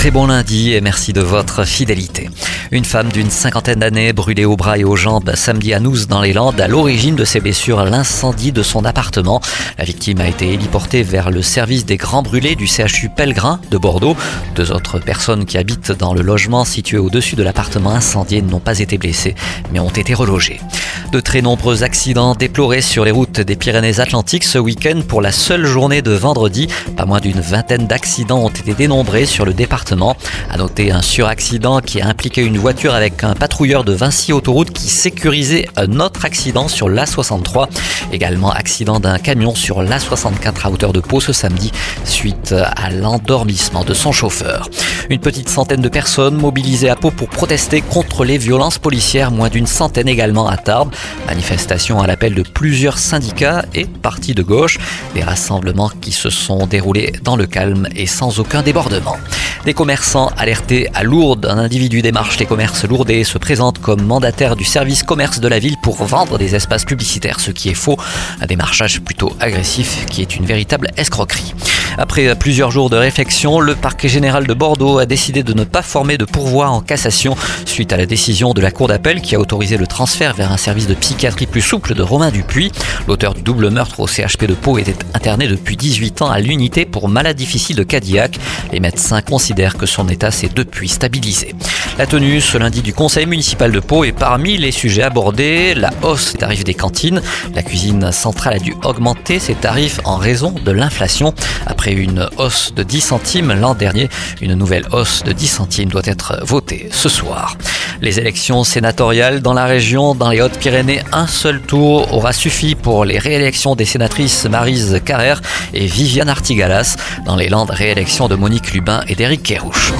Très bon lundi et merci de votre fidélité. Une femme d'une cinquantaine d'années brûlée aux bras et aux jambes samedi à Nouz dans les Landes à l'origine de ses blessures l'incendie de son appartement. La victime a été héliportée vers le service des grands brûlés du CHU Pellegrin de Bordeaux. Deux autres personnes qui habitent dans le logement situé au-dessus de l'appartement incendié n'ont pas été blessées mais ont été relogées. De très nombreux accidents déplorés sur les routes des Pyrénées-Atlantiques ce week-end pour la seule journée de vendredi. Pas moins d'une vingtaine d'accidents ont été dénombrés sur le département. À noter un suraccident qui a impliqué une voiture avec un patrouilleur de Vinci Autoroute qui sécurisait un autre accident sur l'A63. Également accident d'un camion sur l'A64 à hauteur de Pau ce samedi suite à l'endormissement de son chauffeur. Une petite centaine de personnes mobilisées à Pau pour protester contre les violences policières, moins d'une centaine également à Tarbes. Manifestation à l'appel de plusieurs syndicats et partis de gauche. Des rassemblements qui se sont déroulés dans le calme et sans aucun débordement. Des commerçants alertés à Lourdes. Un individu démarche les commerces lourdais se présente comme mandataire du service commerce de la ville pour vendre des espaces publicitaires, ce qui est faux. Un démarchage plutôt agressif qui est une véritable escroquerie. Après plusieurs jours de réflexion, le parquet général de Bordeaux a décidé de ne pas former de pourvoi en cassation suite à la décision de la Cour d'appel qui a autorisé le transfert vers un service de psychiatrie plus souple de Romain Dupuis. L'auteur du double meurtre au CHP de Pau était interné depuis 18 ans à l'unité pour malade difficile de Cadillac. Les médecins considèrent que son état s'est depuis stabilisé. La tenue ce lundi du conseil municipal de Pau est parmi les sujets abordés. La hausse des tarifs des cantines. La cuisine centrale a dû augmenter ses tarifs en raison de l'inflation. Après une hausse de 10 centimes l'an dernier, une nouvelle hausse de 10 centimes doit être votée ce soir. Les élections sénatoriales dans la région, dans les Hautes-Pyrénées, un seul tour aura suffi pour les réélections des sénatrices Marise Carrère et Viviane Artigalas. Dans les Landes, réélection de Monique Lubin et d'Éric Kérouche.